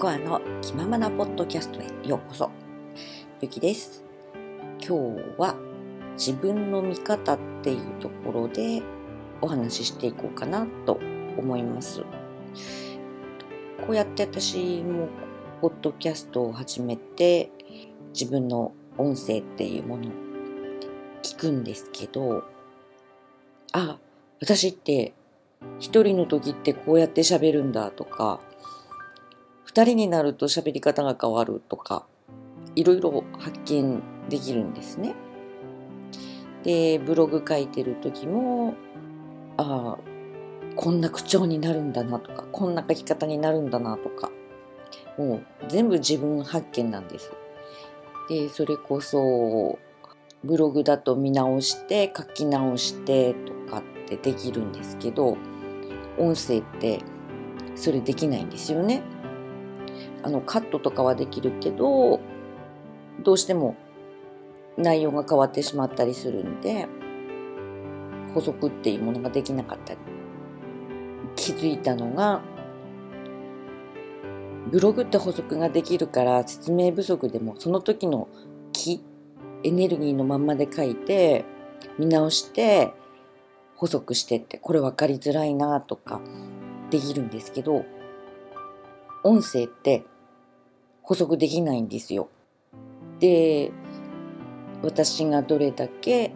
コアの気ままなポッドキャストへようこそ。ゆきです。今日は自分の見方っていうところでお話ししていこうかなと思います。こうやって私もポッドキャストを始めて自分の音声っていうものを聞くんですけどあ私って一人の時ってこうやって喋るんだとか二人になると喋り方が変わるとかいろいろ発見できるんですね。でブログ書いてる時もああこんな口調になるんだなとかこんな書き方になるんだなとかもう全部自分発見なんです。でそれこそブログだと見直して書き直してとかってできるんですけど音声ってそれできないんですよね。あのカットとかはできるけどどうしても内容が変わってしまったりするんで補足っていうものができなかったり。気づいたのがブログって補足ができるから説明不足でもその時の気エネルギーのまんまで書いて見直して補足してってこれ分かりづらいなとかできるんですけど音声って補足できないんですよ。で私がどれだけ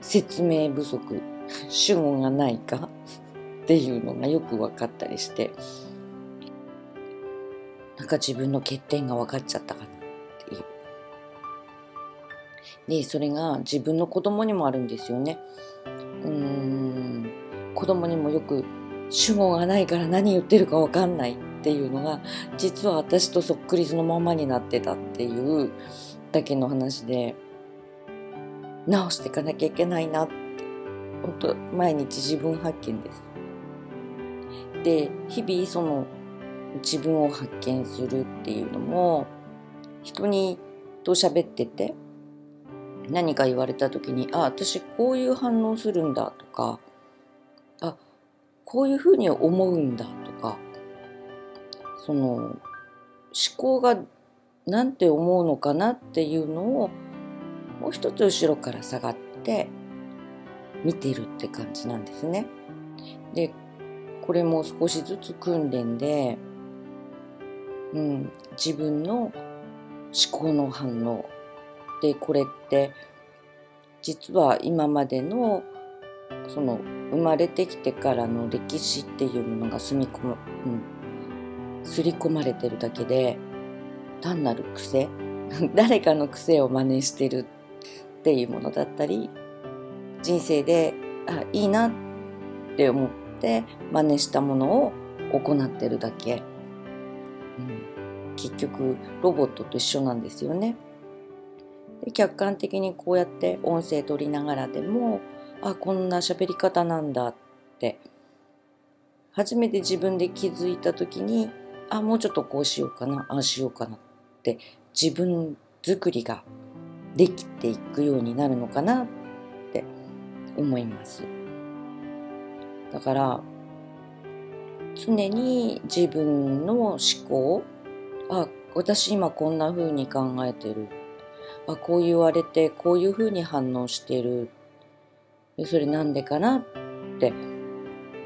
説明不足 主語がないか っていうのがよく分かったりしてなんか自分の欠点が分かっちゃったかなっていう。でそれが自分の子供にもあるんですよね。うーん子供にもよく主語がないから何言ってるか分かんないっていうのが実は私とそっくりそのままになってたっていうだけの話で直していかなきゃいけないなって本当毎日自分発見です。で日々その自分を発見するっていうのも人にと喋ってて何か言われた時にあ私こういう反応するんだとかあこういうふうに思うんだその思考が何て思うのかなっていうのをもう一つ後ろから下がって見てるって感じなんですね。でこれも少しずつ訓練で、うん、自分の思考の反応でこれって実は今までのその生まれてきてからの歴史っていうものが住み込む、うん、刷り込まれてるだけで単なる癖 誰かの癖を真似してるっていうものだったり人生であいいなって思って真似したものを行ってるだけ、うん、結局ロボットと一緒なんですよね。で客観的にこうやって音声取りながらでもあこんな喋り方なんだって。初めて自分で気づいた時にあもうちょっとこうしようかなああしようかなって自分作りができていくようになるのかなって思います。だから常に自分の思考あ私今こんな風に考えてる。あこう言われてこういうふうに反応してる。それなんでかなって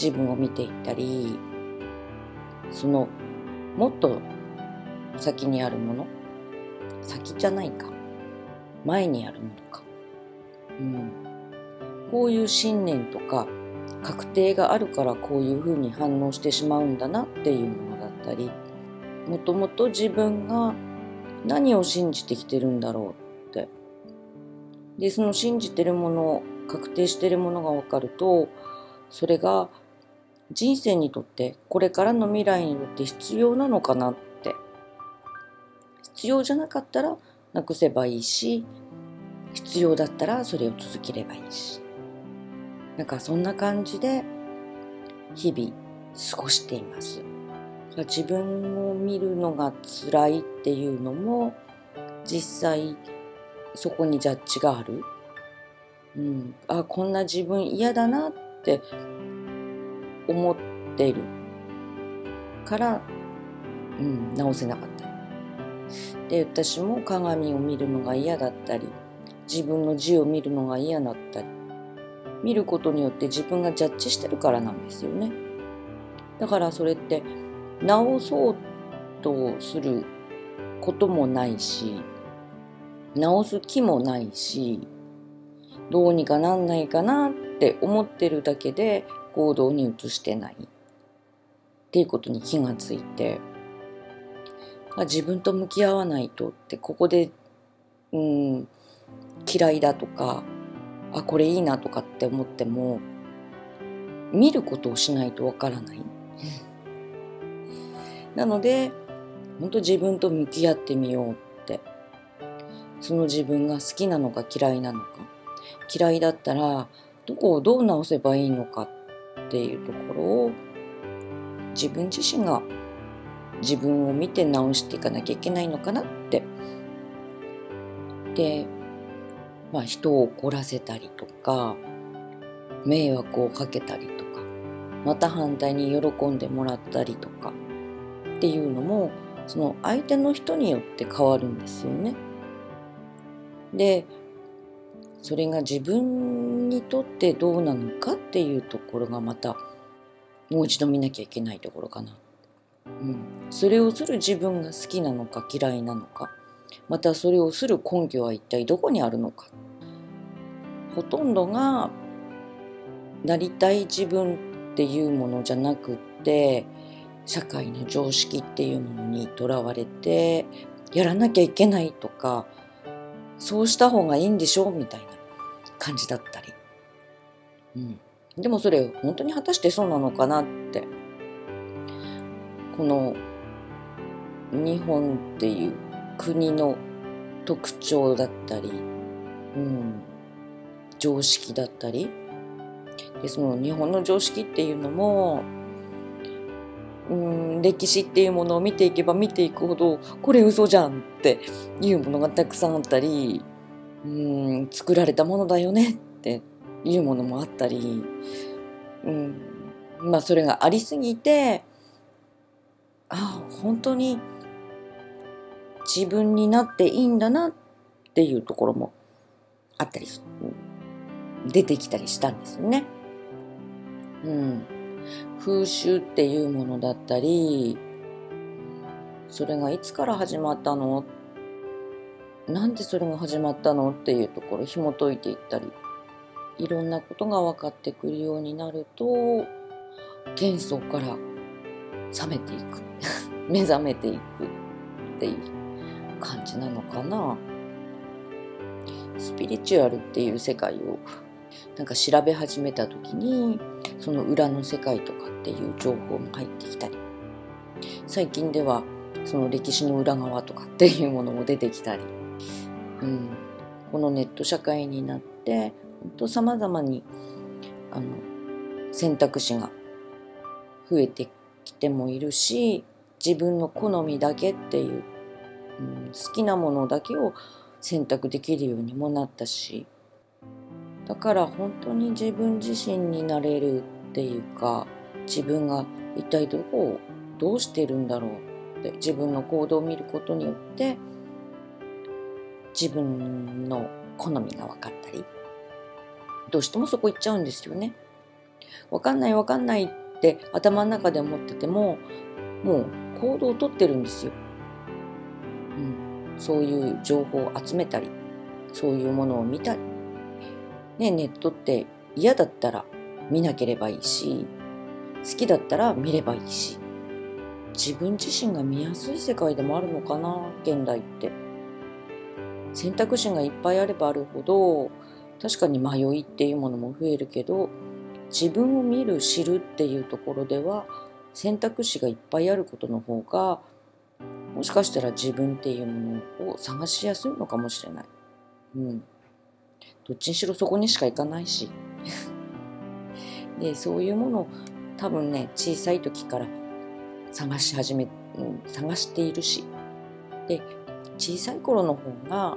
自分を見ていったりそのもっと先にあるもの？先じゃないか？前にあるものか、うん、こういう信念とか確定があるからこういうふうに反応してしまうんだなっていうものだったりもともと自分が何を信じてきてるんだろうって。でその信じてるもの確定してるものが分かるとそれが人生にとってこれからの未来にとって必要なのかなって。必要じゃなかったらなくせばいいし必要だったらそれを続ければいいし。なんかそんな感じで日々過ごしています。自分を見るのが辛いっていうのも実際そこにジャッジがある、うん、あこんな自分嫌だなって思ってるからうん、直せなかった。りで私も鏡を見るのが嫌だったり自分の字を見るのが嫌だったり見ることによって自分がジャッジしてるからなんですよね。だからそれって直そうとすることもないし直す気もないしどうにかなんないかなって思ってるだけで行動に移してない。っていうことに気がついて。自分と向き合わないとってここで、うん、嫌いだとかあこれいいなとかって思っても見ることをしないとわからない。なので本当自分と向き合ってみようって。その自分が好きなのか嫌いなのか。嫌いだったらどこをどう直せばいいのかっていうところを自分自身が自分を見て直していかなきゃいけないのかなってでまあ人を怒らせたりとか迷惑をかけたりとかまた反対に喜んでもらったりとかっていうのもその相手の人によって変わるんですよね。でそれが自分にとってどうなのかっていうところがまたもう一度見なきゃいけないところかな。うん、それをする自分が好きなのか嫌いなのか。またそれをする根拠は一体どこにあるのか。ほとんどがなりたい自分っていうものじゃなくって社会の常識っていうものにとらわれてやらなきゃいけないとかそうした方がいいんでしょうみたいな感じだったり、うん、でもそれ本当に果たしてそうなのかなって。この日本っていう国の特徴だったり、うん、常識だったり。でその日本の常識っていうのもうん歴史っていうものを見ていけば見ていくほどこれ嘘じゃんっていうものがたくさんあったりうん作られたものだよねっていうものもあったり、うん、まあそれがありすぎてああ本当に自分になっていいんだなっていうところもあったり出てきたりしたんですよね。うん、風習っていうものだったりそれがいつから始まったの？なんでそれが始まったの？っていうところ紐解いていったり。いろんなことが分かってくるようになると幻想から冷めていく。目覚めていくっていう感じなのかな。スピリチュアルっていう世界をなんか調べ始めた時にその裏の世界とかっていう情報も入ってきたり。最近ではその歴史の裏側とかっていうものも出てきたり、うん、このネット社会になって本当さまざまにあの選択肢が増えてきてもいるし自分の好みだけっていう、うん、好きなものだけを選択できるようにもなったしだから本当に自分自身になれるっていうか自分が一体どこをどうしてるんだろうって自分の行動を見ることによって自分の好みが分かったりどうしてもそこ行っちゃうんですよね。分かんない分かんないって頭の中で思っててももう行動をとってるんですよ。うん、そういう情報を集めたりそういうものを見たり、ね、ネットって嫌だったら見なければいいし好きだったら見ればいいし自分自身が見やすい世界でもあるのかな現代って選択肢がいっぱいあればあるほど確かに迷いっていうものも増えるけど自分を見る知るっていうところでは選択肢がいっぱいあることの方がもしかしたら自分っていうものを探しやすいのかもしれない。うん。どっちにしろそこにしか行かないし。で、そういうものを多分ね、小さい時から探し始め、うん、探しているし。で、小さい頃の方が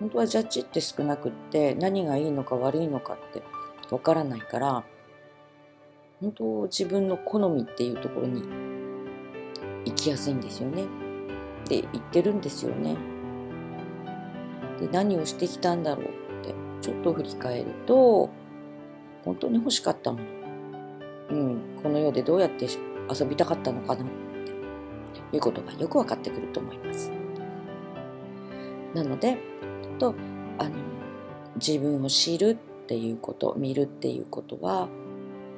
本当はジャッジって少なくって何がいいのか悪いのかってわからないから本当自分の好みっていうところに生きやすいんですよねって言ってるんですよね。で何をしてきたんだろうってちょっと振り返ると本当に欲しかったもの、うん、この世でどうやって遊びたかったのかなっていうことがよく分かってくると思います。なのでとあの自分を知るっていうこと見るっていうことは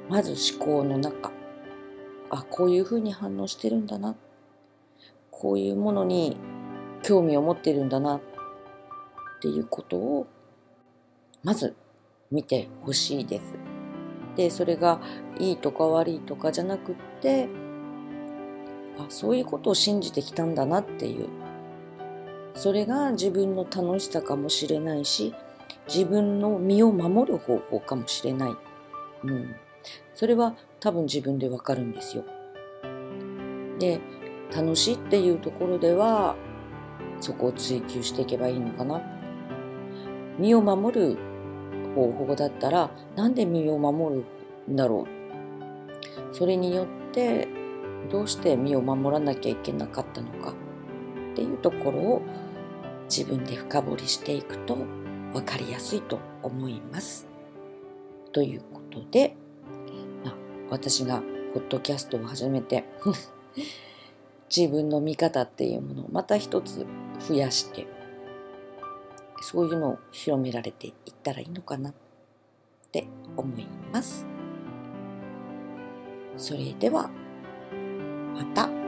まず思考の中あこういうふうに反応してるんだなこういうものに興味を持ってるんだなっていうことをまず見てほしいです。でそれがいいとか悪いとかじゃなくってあそういうことを信じてきたんだなっていうそれが自分の楽しさかもしれないし自分の身を守る方法かもしれない、うん、それは多分自分でわかるんですよ。で楽しいっていうところではそこを追求していけばいいのかな。身を守る方法だったらなんで身を守るんだろう。それによってどうして身を守らなきゃいけなかったのか。っていうところを自分で深掘りしていくと分かりやすいと思います。ということで、まあ、私がポッドキャストを始めて 自分の見方っていうものをまた一つ増やしてそういうのを広められていったらいいのかなって思います。それではまた。